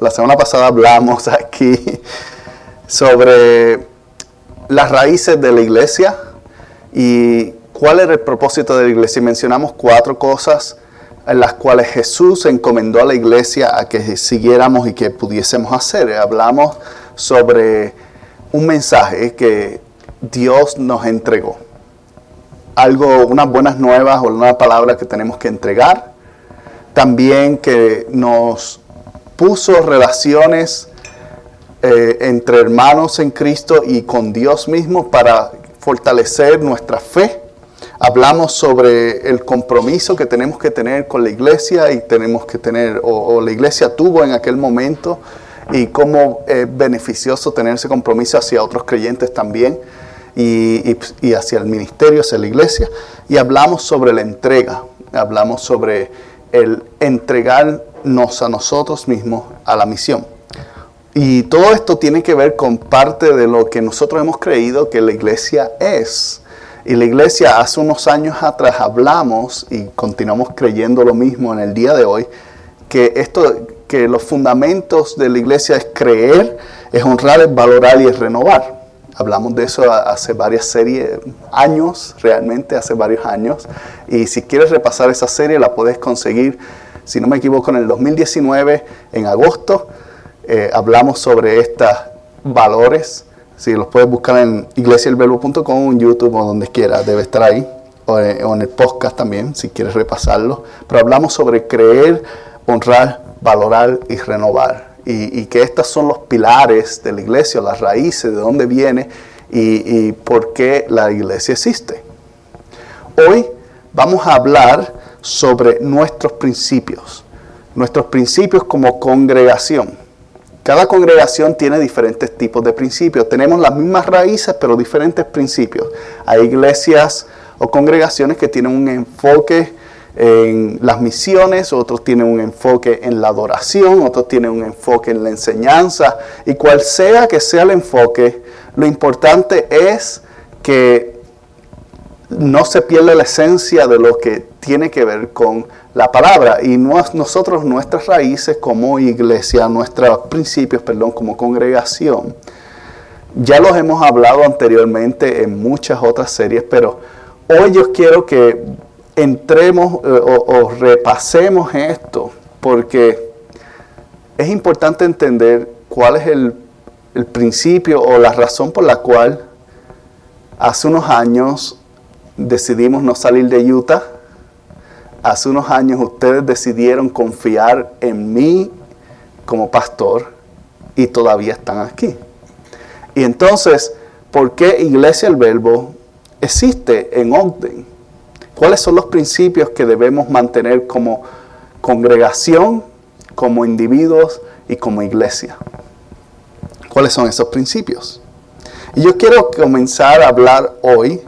La semana pasada hablamos aquí sobre las raíces de la iglesia y cuál era el propósito de la iglesia. Mencionamos cuatro cosas en las cuales Jesús encomendó a la iglesia a que siguiéramos y que pudiésemos hacer. Hablamos sobre un mensaje que Dios nos entregó. Algo, unas buenas nuevas o una palabra que tenemos que entregar. También que nos puso relaciones eh, entre hermanos en Cristo y con Dios mismo para fortalecer nuestra fe. Hablamos sobre el compromiso que tenemos que tener con la iglesia y tenemos que tener, o, la iglesia tuvo en aquel momento, y cómo es beneficioso tener ese compromiso hacia otros creyentes también y, y, hacia el ministerio, hacia la iglesia. Y hablamos sobre la entrega, hablamos sobre el entregarnos a nosotros mismos a la misión. Y todo esto tiene que ver con parte de lo que nosotros hemos creído que la iglesia es. Y la iglesia hace unos años atrás hablamos y continuamos creyendo lo mismo en el día de hoy, que esto que los fundamentos de la iglesia es creer, es honrar, es valorar y es renovar. Hablamos de eso hace varias series, años, realmente hace varios años. Y si quieres repasar esa serie, la puedes conseguir, si no me equivoco, en el 2019, en agosto. Eh, hablamos sobre estos valores. Si los puedes buscar en iglesiaelverbo.com, en YouTube o donde quiera, debe estar ahí. O en, el podcast también, si quieres repasarlo. Pero hablamos sobre creer, honrar, valorar y renovar. Y, que estos son los pilares de la iglesia, las raíces, de dónde viene y, y por qué la iglesia existe. Hoy vamos a hablar sobre nuestros principios, nuestros principios como congregación. Cada congregación tiene diferentes tipos de principios. Tenemos las mismas raíces, pero diferentes principios. Hay iglesias o congregaciones que tienen un enfoque en las misiones, otros tienen un enfoque en la adoración, otros tienen un enfoque en la enseñanza. Y cual sea que sea el enfoque, lo importante es que no se pierda la esencia de lo que tiene que ver con la palabra. Y nosotros, nuestras raíces como iglesia, nuestros principios, perdón, como congregación, ya los hemos hablado anteriormente en muchas otras series, pero hoy yo quiero que entremos eh, o, repasemos esto, porque es importante entender cuál es el, el principio o la razón por la cual hace unos años decidimos no salir de Utah. Hace unos años ustedes decidieron confiar en mí como pastor y todavía están aquí. Y entonces, ¿por qué Iglesia el Verbo existe en Ogden? ¿Cuáles son los principios que debemos mantener como congregación, como individuos y como iglesia? ¿Cuáles son esos principios? Y yo quiero comenzar a hablar hoy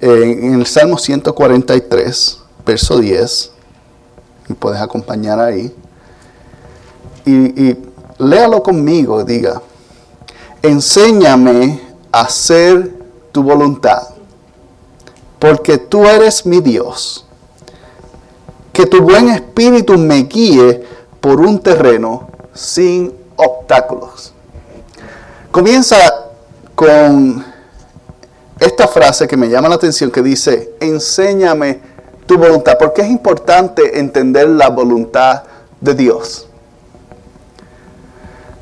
en el Salmo 143, verso 10, me puedes acompañar ahí, y, léalo conmigo, diga, enséñame a hacer tu voluntad, porque tú eres mi Dios. Que tu buen espíritu me guíe por un terreno sin obstáculos. Comienza con esta frase que me llama la atención que dice, enséñame tu voluntad, porque es importante entender la voluntad de Dios.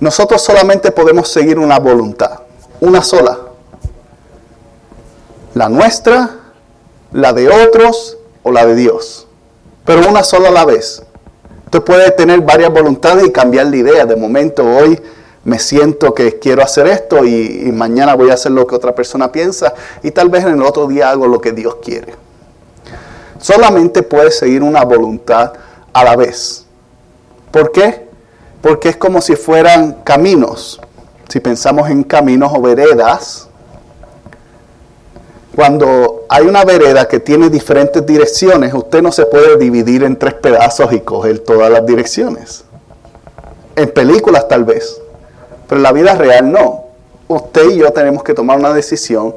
Nosotros solamente podemos seguir una voluntad, una sola. La nuestra, la de otros o la de Dios. Pero una sola a la vez. Usted puede tener varias voluntades y cambiar la idea. De momento, hoy me siento que quiero hacer esto y, mañana voy a hacer lo que otra persona piensa y tal vez en el otro día hago lo que Dios quiere. Solamente puedes seguir una voluntad a la vez. ¿Por qué? Porque es como si fueran caminos. si pensamos en caminos o veredas, cuando hay una vereda que tiene diferentes direcciones, usted no se puede dividir en tres pedazos y coger todas las direcciones. En películas tal vez, pero en la vida real no. Usted y yo tenemos que tomar una decisión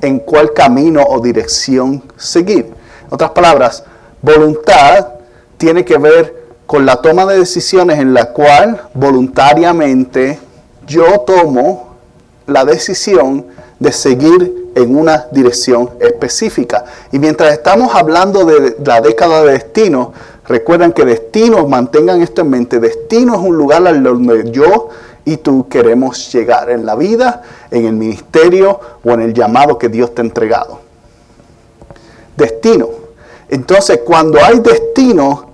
en cuál camino o dirección seguir. En otras palabras, voluntad tiene que ver con la toma de decisiones en la cual voluntariamente yo tomo la decisión de seguir en una dirección específica. Y mientras estamos hablando de la década de destino, recuerden que destino, mantengan esto en mente, destino es un lugar al donde yo y tú queremos llegar en la vida, en el ministerio o en el llamado que Dios te ha entregado. Destino. Entonces, cuando hay destino,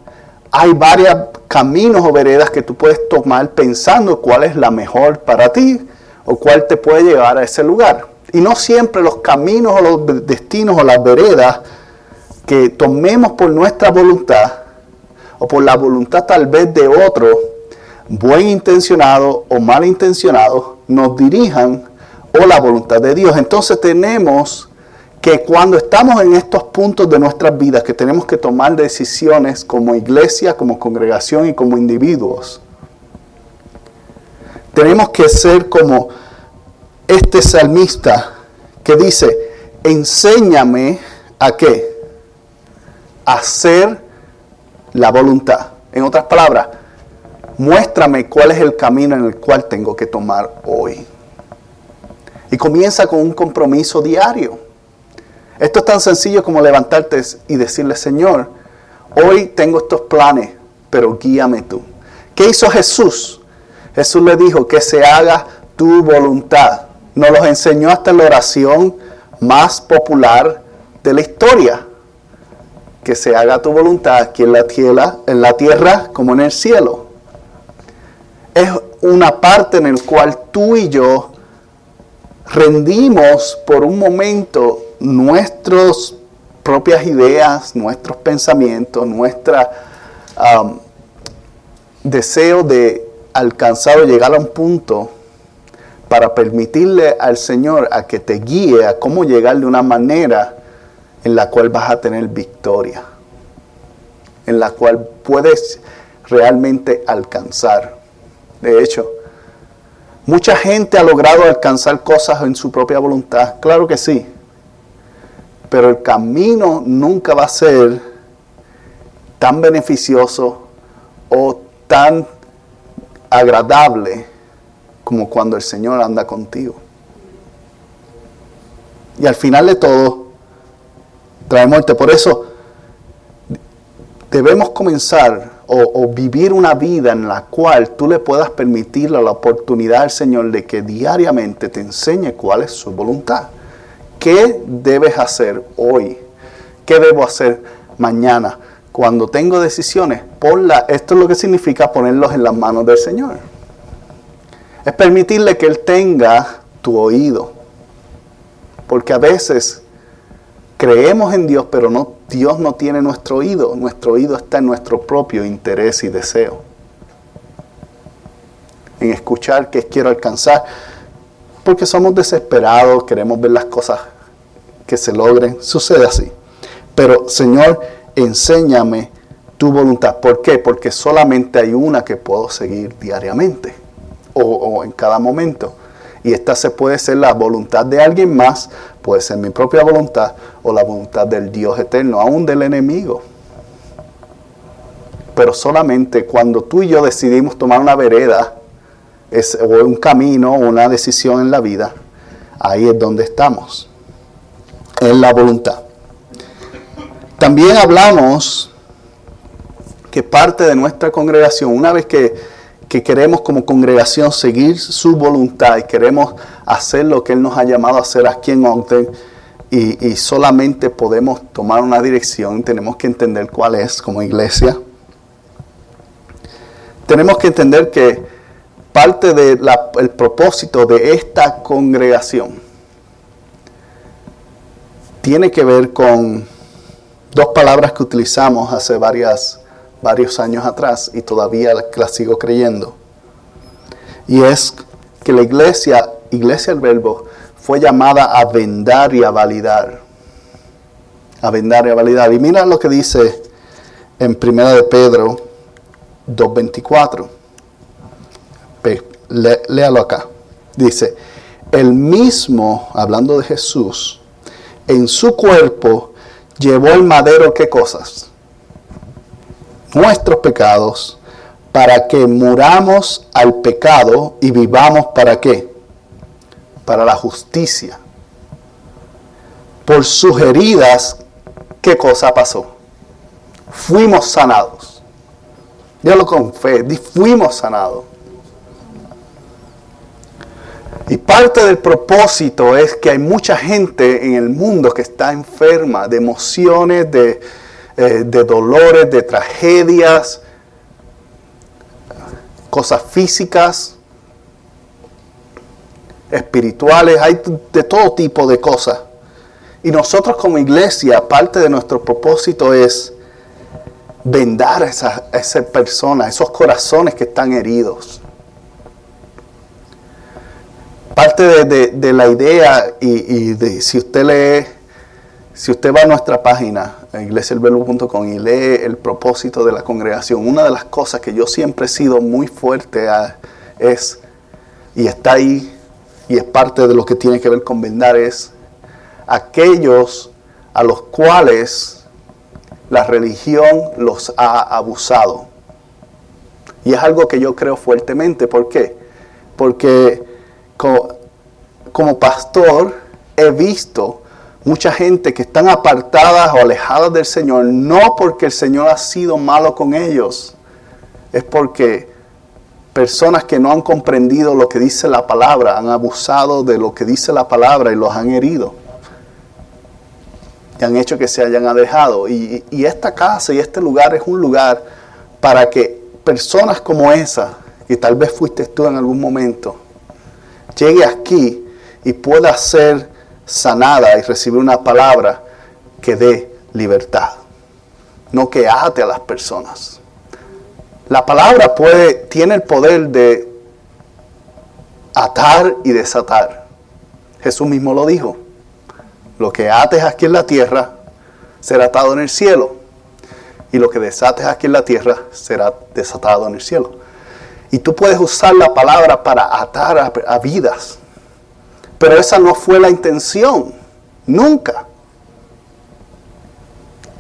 hay varios caminos o veredas que tú puedes tomar pensando cuál es la mejor para ti o cuál te puede llevar a ese lugar. Y no siempre los caminos o los destinos o las veredas que tomemos por nuestra voluntad o por la voluntad tal vez de otro, buen intencionado o mal intencionado, nos dirijan o la voluntad de Dios. Entonces tenemos que cuando estamos en estos puntos de nuestras vidas, que tenemos que tomar decisiones como iglesia, como congregación y como individuos, tenemos que ser como este salmista que dice, enséñame a qué? A hacer la voluntad. En otras palabras, muéstrame cuál es el camino en el cual tengo que tomar hoy. Y comienza con un compromiso diario. Esto es tan sencillo como levantarte y decirle, Señor, hoy tengo estos planes, pero guíame tú. ¿Qué hizo Jesús? Jesús le dijo que se haga tu voluntad. Nos los enseñó hasta la oración más popular de la historia. Que se haga tu voluntad aquí en la tierra, en la tierra como en el cielo. Es una parte en la cual tú y yo rendimos por un momento nuestras propias ideas, nuestros pensamientos, nuestro um, deseo de alcanzar o llegar a un punto para permitirle al Señor a que te guíe a cómo llegar de una manera en la cual vas a tener victoria, en la cual puedes realmente alcanzar. De hecho, mucha gente ha logrado alcanzar cosas en su propia voluntad, claro que sí, pero el camino nunca va a ser tan beneficioso o tan agradable como cuando el Señor anda contigo. Y al final de todo, trae muerte. Por eso debemos comenzar o, vivir una vida en la cual tú le puedas permitir la oportunidad al Señor de que diariamente te enseñe cuál es su voluntad. ¿Qué debes hacer hoy? ¿Qué debo hacer mañana? Cuando tengo decisiones, ponla, esto es lo que significa ponerlos en las manos del Señor. Es permitirle que Él tenga tu oído. Porque a veces creemos en Dios, pero Dios no tiene nuestro oído. Nuestro oído está en nuestro propio interés y deseo. En escuchar qué quiero alcanzar. Porque somos desesperados, queremos ver las cosas que se logren. Sucede así. Pero Señor, enséñame tu voluntad. ¿Por qué? Porque solamente hay una que puedo seguir diariamente o, en cada momento. Y esta se puede ser la voluntad de alguien más, puede ser mi propia voluntad o la voluntad del Dios eterno, aún del enemigo. Pero solamente cuando tú y yo decidimos tomar una vereda es, o un camino o una decisión en la vida, ahí es donde estamos en la voluntad. También hablamos que parte de nuestra congregación, una vez que, queremos como congregación seguir su voluntad y queremos hacer lo que Él nos ha llamado a hacer aquí en Ogden, y, y, solamente podemos tomar una dirección, tenemos que entender cuál es como iglesia. Tenemos que entender que parte del propósito de esta congregación tiene que ver con dos palabras que utilizamos hace varias, varios años atrás y todavía las sigo creyendo. Y es que la iglesia, iglesia el verbo, fue llamada a vendar y a validar. A vendar y a validar. Y mira lo que dice en 1 de Pedro 2.24. léalo acá. Dice, el mismo, hablando de Jesús, en su cuerpo llevó el madero, ¿qué cosas? Nuestros pecados, para que muramos al pecado y vivamos para qué? Para la justicia. Por sus heridas, ¿qué cosa pasó? Fuimos sanados. Dígalo con fe, fuimos sanados. Y parte del propósito es que hay mucha gente en el mundo que está enferma de emociones, de, eh, dolores, de tragedias, cosas físicas, espirituales, hay de todo tipo de cosas. Y nosotros como iglesia, parte de nuestro propósito es vendar a esas esa personas, esos corazones que están heridos parte de, la idea y, de, si usted lee, si usted va a nuestra página, iglesialverbo.com y lee el propósito de la congregación, una de las cosas que yo siempre he sido muy fuerte es, y está ahí, y es parte de lo que tiene que ver con vendar, es aquellos a los cuales la religión los ha abusado. Y es algo que yo creo fuertemente. ¿Por qué? Porque como, pastor he visto mucha gente que están apartadas o alejadas del Señor, no porque el Señor ha sido malo con ellos, es porque personas que no han comprendido lo que dice la palabra, han abusado de lo que dice la palabra y los han herido. Y han hecho que se hayan alejado. Y, esta casa y este lugar es un lugar para que personas como esa, que tal vez fuiste tú en algún momento, llegue aquí y pueda ser sanada y recibir una palabra que dé libertad, no que ate a las personas. La palabra puede, tiene el poder de atar y desatar. Jesús mismo lo dijo. Lo que ates aquí en la tierra será atado en el cielo. Y lo que desates aquí en la tierra será desatado en el cielo. Y tú puedes usar la palabra para atar a, vidas. Pero esa no fue la intención. Nunca.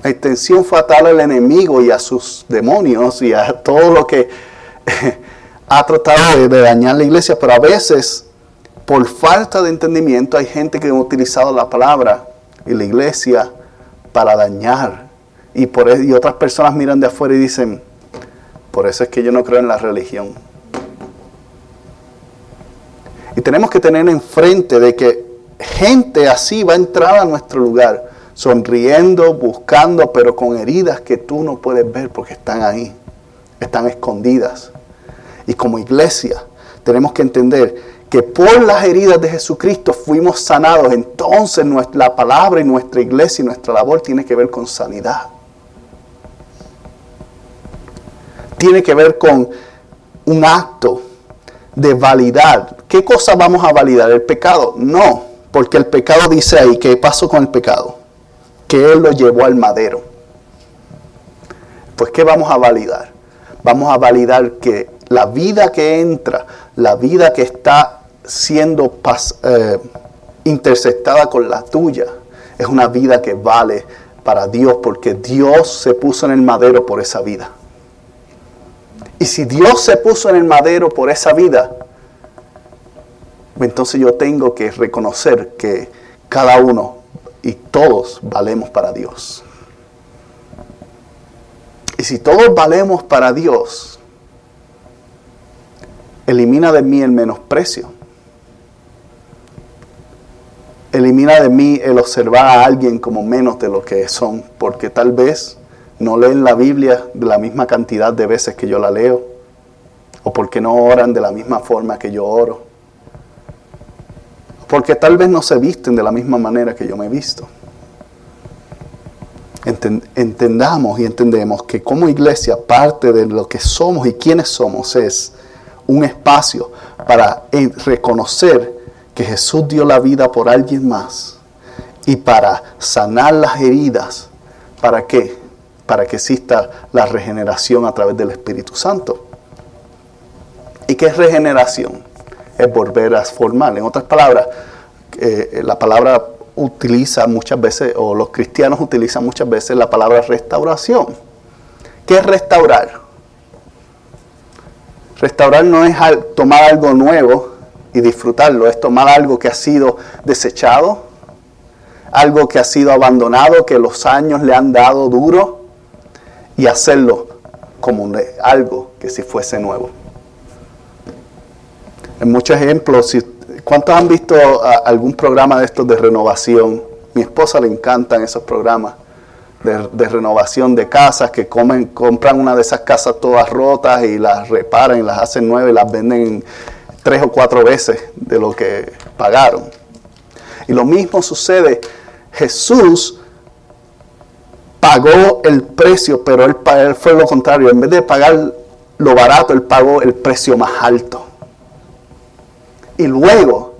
La intención fue atar al enemigo y a sus demonios y a todo lo que ha tratado de, dañar la iglesia. Pero a veces, por falta de entendimiento, hay gente que ha utilizado la palabra y la iglesia para dañar. Y, por, y otras personas miran de afuera y dicen, por eso es que yo no creo en la religión. Y tenemos que tener enfrente de que gente así va a entrar a nuestro lugar, sonriendo, buscando, pero con heridas que tú no puedes ver porque están ahí, están escondidas. Y como iglesia tenemos que entender que por las heridas de Jesucristo fuimos sanados. Entonces nuestra, la palabra y nuestra iglesia y nuestra labor tiene que ver con sanidad. tiene que ver con un acto de validar. ¿Qué cosa vamos a validar? ¿El pecado? No, porque el pecado dice ahí, ¿qué pasó con el pecado? Que Él lo llevó al madero. Pues ¿qué vamos a validar? Vamos a validar que la vida que entra, la vida que está siendo eh, interceptada con la tuya, es una vida que vale para Dios, porque Dios se puso en el madero por esa vida. Y si Dios se puso en el madero por esa vida, entonces yo tengo que reconocer que cada uno y todos valemos para Dios. Y si todos valemos para Dios, elimina de mí el menosprecio. Elimina de mí el observar a alguien como menos de lo que son, porque tal vez no leen la Biblia de la misma cantidad de veces que yo la leo, o porque no oran de la misma forma que yo oro, porque tal vez no se visten de la misma manera que yo me he visto. Entendamos y entendemos que como iglesia parte de lo que somos y quienes somos es un espacio para eh, reconocer que Jesús dio la vida por alguien más y para sanar las heridas. ¿Para qué? Para que exista la regeneración a través del Espíritu Santo. ¿Y qué es regeneración? Es volver a formar. En otras palabras, eh, la palabra utiliza muchas veces, o los cristianos utilizan muchas veces la palabra restauración. ¿Qué es restaurar? Restaurar no es tomar algo nuevo y disfrutarlo, es tomar algo que ha sido desechado, algo que ha sido abandonado, que los años le han dado duro, y hacerlo como algo que si fuese nuevo. En muchos ejemplos, ¿cuántos han visto algún programa de estos de renovación? Mi esposa le encantan esos programas de, renovación de casas, que comen, compran una de esas casas todas rotas y las reparan y las hacen nuevas y las venden tres o cuatro veces de lo que pagaron. Y lo mismo sucede, Jesús pagó el precio, pero él, él fue lo contrario, en vez de pagar lo barato, él pagó el precio más alto. Y luego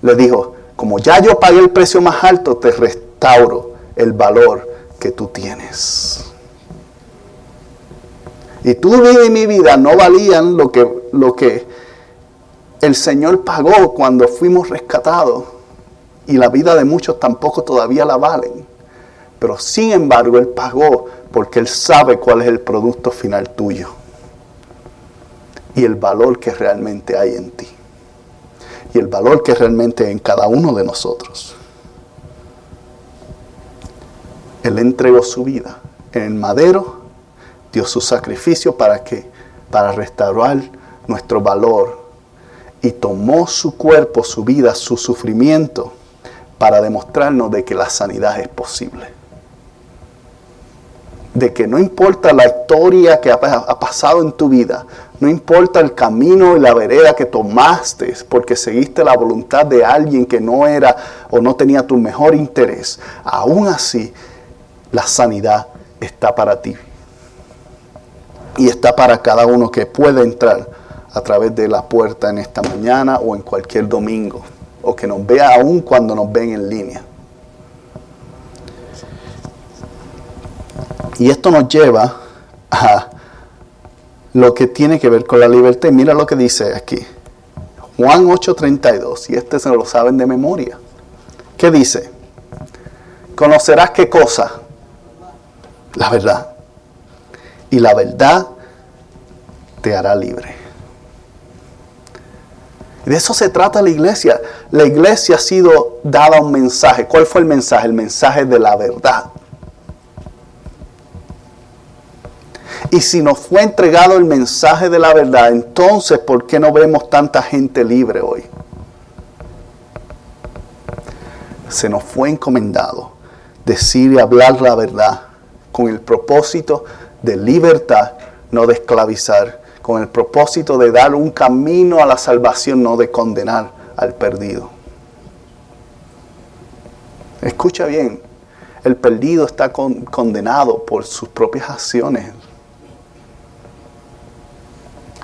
le dijo, como ya yo pagué el precio más alto, te restauro el valor que tú tienes. Y tu vida y mi vida no valían lo que, lo que el Señor pagó cuando fuimos rescatados. Y la vida de muchos tampoco todavía la valen. Pero sin embargo Él pagó porque Él sabe cuál es el producto final tuyo. Y el valor que realmente hay en ti. Y el valor que realmente hay en cada uno de nosotros. Él entregó su vida en el madero, dio su sacrificio para que para restaurar nuestro valor y tomó su cuerpo, su vida, su sufrimiento para demostrarnos de que la sanidad es posible. De que no importa la historia que ha, pasado en tu vida, no importa el camino y la vereda que tomaste porque seguiste la voluntad de alguien que no era o no tenía tu mejor interés, aún así la sanidad está para ti. Y está para cada uno que puede entrar a través de la puerta en esta mañana o en cualquier domingo. O que nos vea aún cuando nos ven en línea. Y esto nos lleva a lo que tiene que ver con la libertad. Mira lo que dice aquí. Juan 8:32. Y este se lo saben de memoria. ¿Qué dice? Conocerás qué cosa la verdad. Y la verdad te hará libre. de eso se trata la iglesia. La iglesia ha sido dada un mensaje. ¿Cuál fue el mensaje? El mensaje de la verdad. Y si nos fue entregado el mensaje de la verdad, entonces ¿por qué no vemos tanta gente libre hoy? Se nos fue encomendado decir y hablar la verdad con el propósito de libertad, no de esclavizar, con el propósito de dar un camino a la salvación, no de condenar al perdido. Escucha bien, el perdido está condenado por sus propias acciones.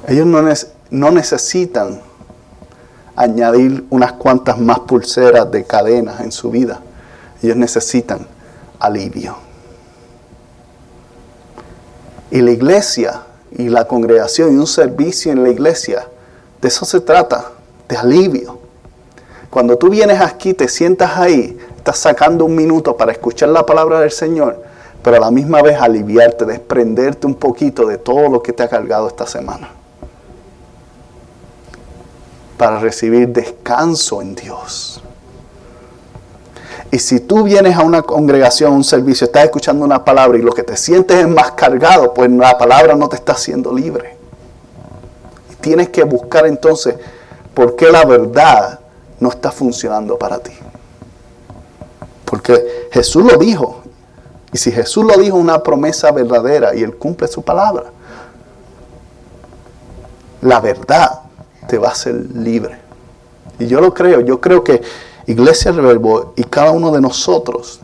Ellos no, necesitan añadir unas cuantas más pulseras de cadenas en su vida. Ellos necesitan alivio. Y la iglesia y la congregación y un servicio en la iglesia, de eso se trata, de alivio. Cuando tú vienes aquí, te sientas ahí, estás sacando un minuto para escuchar la palabra del Señor, pero a la misma vez aliviarte, desprenderte un poquito de todo lo que te ha cargado esta semana. Para recibir descanso en Dios. Y si tú vienes a una congregación, a un servicio, estás escuchando una palabra y lo que te sientes es más cargado, pues la palabra no te está haciendo libre. Y tienes que buscar entonces por qué la verdad no está funcionando para ti. Porque Jesús lo dijo. Y si Jesús lo dijo, una promesa verdadera y Él cumple su palabra, la verdad te va a hacer libre. Y yo lo creo, yo creo que Iglesia del y cada uno de nosotros,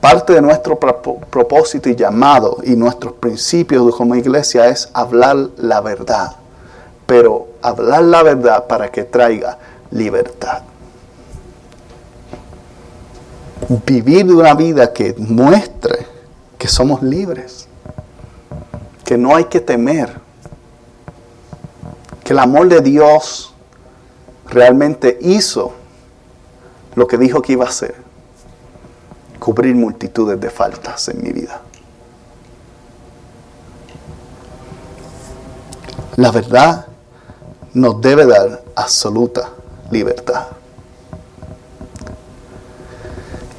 parte de nuestro propósito y llamado y nuestros principios como iglesia es hablar la verdad pero hablar la verdad para que traiga libertad. Vivir una vida que muestre que somos libres, que no hay que temer, que el amor de Dios realmente hizo lo que dijo que iba a hacer, cubrir multitudes de faltas en mi vida. La verdad nos debe dar absoluta libertad.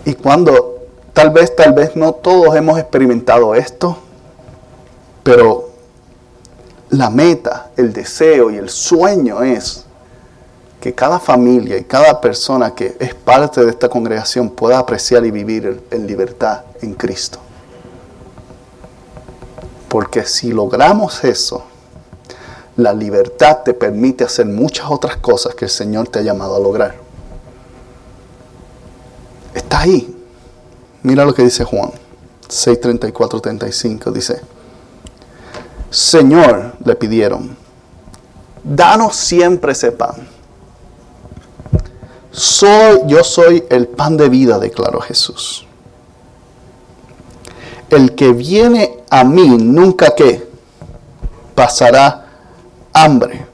Y cuando tal vez, tal vez no todos hemos experimentado esto, pero la meta, el deseo y el sueño es que cada familia y cada persona que es parte de esta congregación pueda apreciar y vivir en libertad en Cristo. Porque si logramos eso, la libertad te permite hacer muchas otras cosas que el Señor te ha llamado a lograr. Está ahí. Mira lo que dice Juan 6:34, 35. Dice, Señor, le pidieron, danos siempre ese pan. Soy, yo soy el pan de vida, declaró Jesús. El que viene a mí nunca que pasará hambre.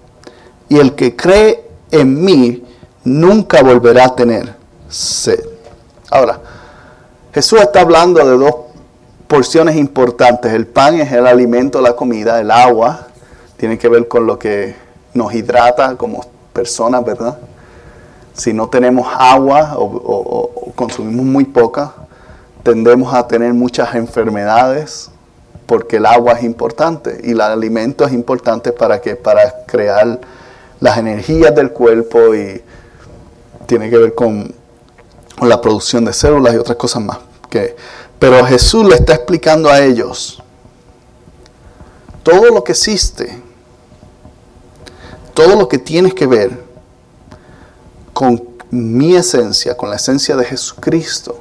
Y el que cree en mí nunca volverá a tener sed. Ahora, Jesús está hablando de dos porciones importantes. El pan es el alimento, la comida, el agua tiene que ver con lo que nos hidrata como personas, ¿verdad? Si no tenemos agua o, consumimos muy poca, tendemos a tener muchas enfermedades, porque el agua es importante y el alimento es importante para que para crear las energías del cuerpo y tiene que ver con, la producción de células y otras cosas más. Que, pero Jesús le está explicando a ellos todo lo que existe, todo lo que tienes que ver con mi esencia, con la esencia de Jesucristo,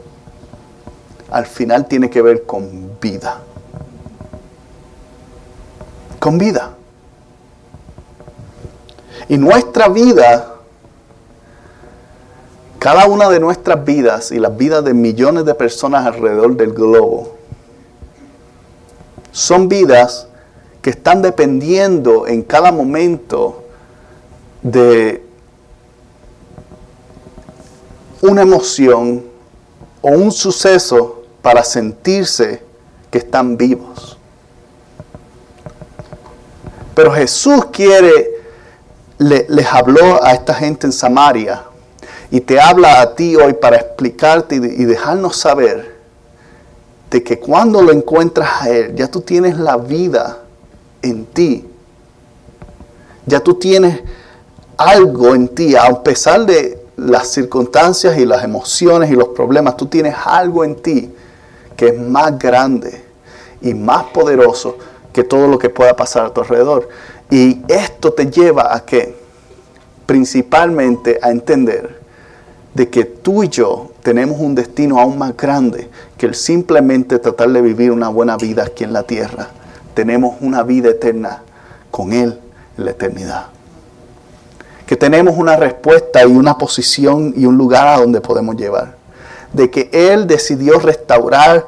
al final tiene que ver con vida con vida. Y nuestra vida, cada una de nuestras vidas y las vidas de millones de personas alrededor del globo, son vidas que están dependiendo en cada momento de una emoción o un suceso para sentirse que están vivos. Pero Jesús quiere, les habló a esta gente en Samaria y te habla a ti hoy para explicarte y, dejarnos saber de que cuando lo encuentras a Él, ya tú tienes la vida en ti. Ya tú tienes algo en ti, a pesar de las circunstancias y las emociones y los problemas, tú tienes algo en ti que es más grande y más poderoso que todo lo que pueda pasar a tu alrededor. Y esto te lleva a que, principalmente a entender de que tú y yo tenemos un destino aún más grande que el simplemente tratar de vivir una buena vida aquí en la tierra. Tenemos una vida eterna con Él en la eternidad. Que tenemos una respuesta y una posición y un lugar a donde podemos llevar. De que Él decidió restaurar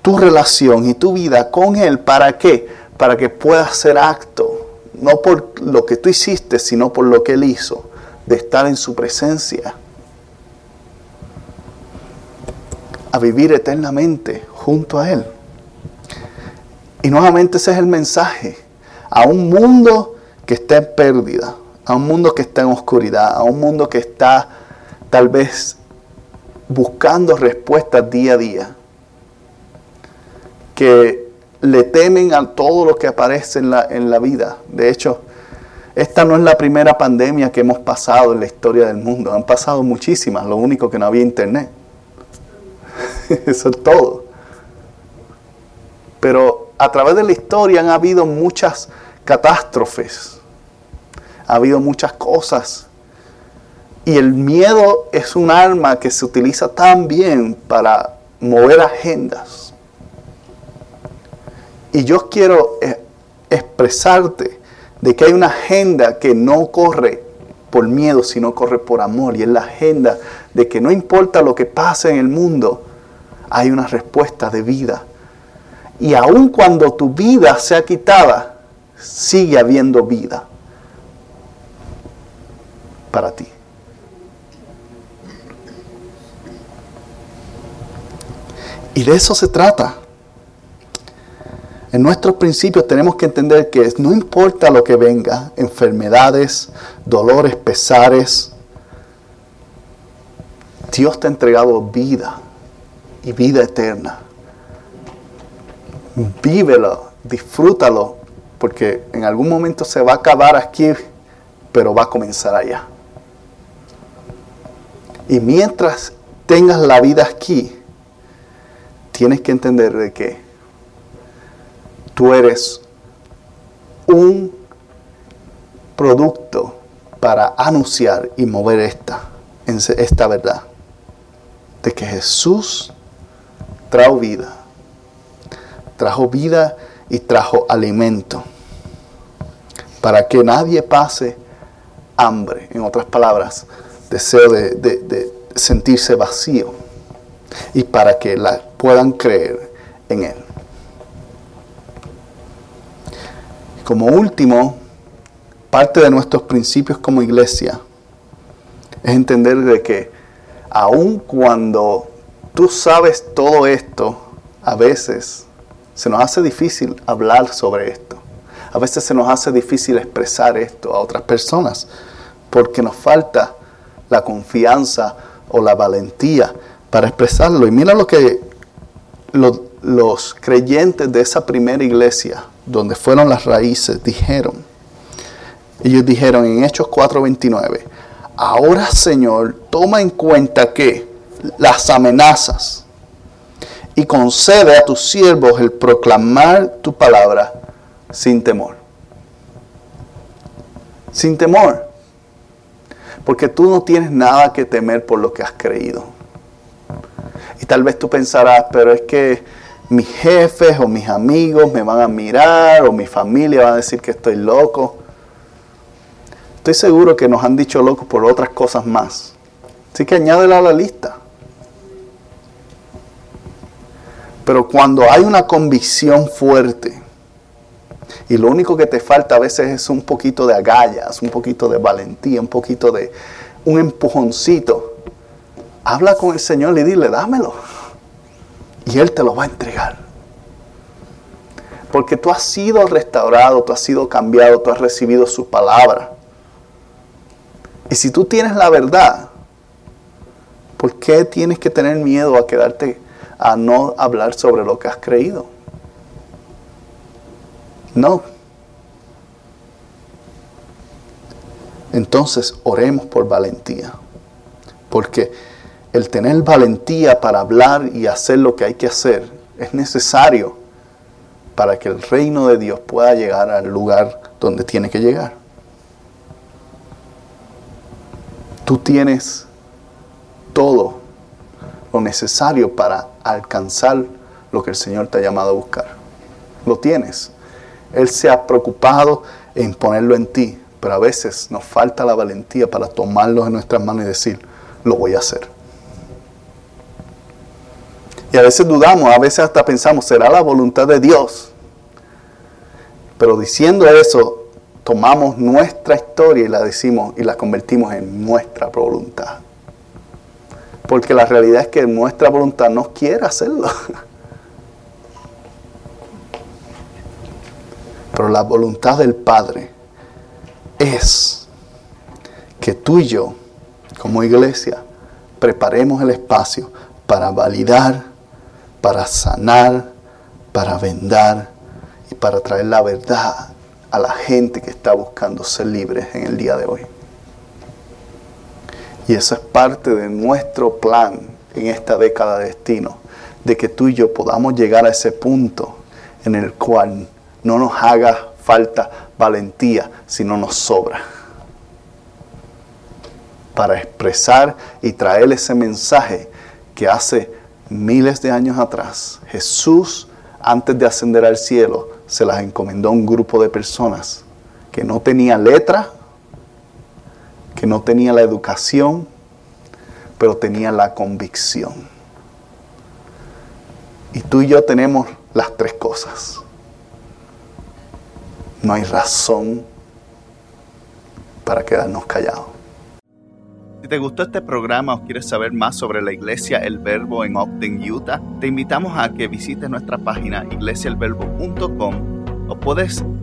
tu relación y tu vida con Él. ¿Para qué? Para que puedas ser acto, no por lo que tú hiciste, sino por lo que Él hizo, de estar en su presencia. A vivir eternamente junto a Él. Y nuevamente ese es el mensaje. A un mundo que está en pérdida, a un mundo que está en oscuridad, a un mundo que está tal vez buscando respuestas día a día que le temen a todo lo que aparece en la, en la vida. De hecho, esta no es la primera pandemia que hemos pasado en la historia del mundo. Han pasado muchísimas, lo único que no había internet. Eso es todo. Pero a través de la historia han habido muchas catástrofes. Ha habido muchas cosas. Y el miedo es un arma que se utiliza también para mover agendas y yo quiero eh, expresarte de que hay una agenda que no corre por miedo, sino corre por amor. Y es la agenda de que no importa lo que pase en el mundo, hay una respuesta de vida. Y aun cuando tu vida sea quitada, sigue habiendo vida para ti. Y de eso se trata. En nuestros principios tenemos que entender que no importa lo que venga, enfermedades, dolores, pesares, Dios te ha entregado vida y vida eterna. Vívelo, disfrútalo, porque en algún momento se va a acabar aquí, pero va a comenzar allá. Y mientras tengas la vida aquí, tienes que entender de que tú eres un producto para anunciar y mover esta, esta verdad. De que Jesús trajo vida. Trajo vida y trajo alimento. Para que nadie pase hambre. En otras palabras, deseo de, sentirse vacío. Y para que la, puedan creer en Él. Como último, parte de nuestros principios como iglesia es entender de que aun cuando tú sabes todo esto, a veces se nos hace difícil hablar sobre esto. A veces se nos hace difícil expresar esto a otras personas porque nos falta la confianza o la valentía para expresarlo. Y mira lo que los, creyentes de esa primera iglesia donde fueron las raíces, dijeron, ellos dijeron en Hechos 4:29, ahora Señor, toma en cuenta que las amenazas y concede a tus siervos el proclamar tu palabra sin temor. Sin temor. Porque tú no tienes nada que temer por lo que has creído. Y tal vez tú pensarás, pero es que mis jefes o mis amigos me van a mirar o mi familia va a decir que estoy loco. Estoy seguro que nos han dicho locos por otras cosas más. Así que añádela a la lista. Pero cuando hay una convicción fuerte y lo único que te falta a veces es un poquito de agallas, un poquito de valentía, un poquito de un empujoncito, habla con el Señor y dile, dámelo y Él te lo va a entregar. Porque tú has sido restaurado, tú has sido cambiado, tú has recibido su palabra. Y si tú tienes la verdad, ¿por qué tienes que tener miedo a quedarte a no hablar sobre lo que has creído? No. Entonces oremos por valentía. Porque el tener valentía para hablar y hacer lo que hay que hacer es necesario para que el reino de Dios pueda llegar al lugar donde tiene que llegar. Tú tienes todo lo necesario para alcanzar lo que el Señor te ha llamado a buscar. Lo tienes. Él se ha preocupado en ponerlo en ti, pero a veces nos falta la valentía para tomarlo en nuestras manos y decir, lo voy a hacer. Y a veces dudamos, a veces hasta pensamos, ¿será la voluntad de Dios? Pero diciendo eso, tomamos nuestra historia y la decimos y la convertimos en nuestra voluntad. Porque la realidad es que nuestra voluntad no quiere hacerlo. Pero la voluntad del Padre es que tú y yo, como iglesia, preparemos el espacio para validar para sanar, para vendar y para traer la verdad a la gente que está buscando ser libre en el día de hoy. Y eso es parte de nuestro plan en esta década de destino, de que tú y yo podamos llegar a ese punto en el cual no nos haga falta valentía, sino nos sobra. Para expresar y traer ese mensaje que hace miles de años atrás, Jesús, antes de ascender al cielo, se las encomendó a un grupo de personas que no tenía letra, que no tenía la educación, pero tenía la convicción. Y tú y yo tenemos las tres cosas. No hay razón para quedarnos callados. Si te gustó este programa o quieres saber más sobre la iglesia El Verbo en Ogden, Utah, te invitamos a que visites nuestra página iglesiaelverbo.com o puedes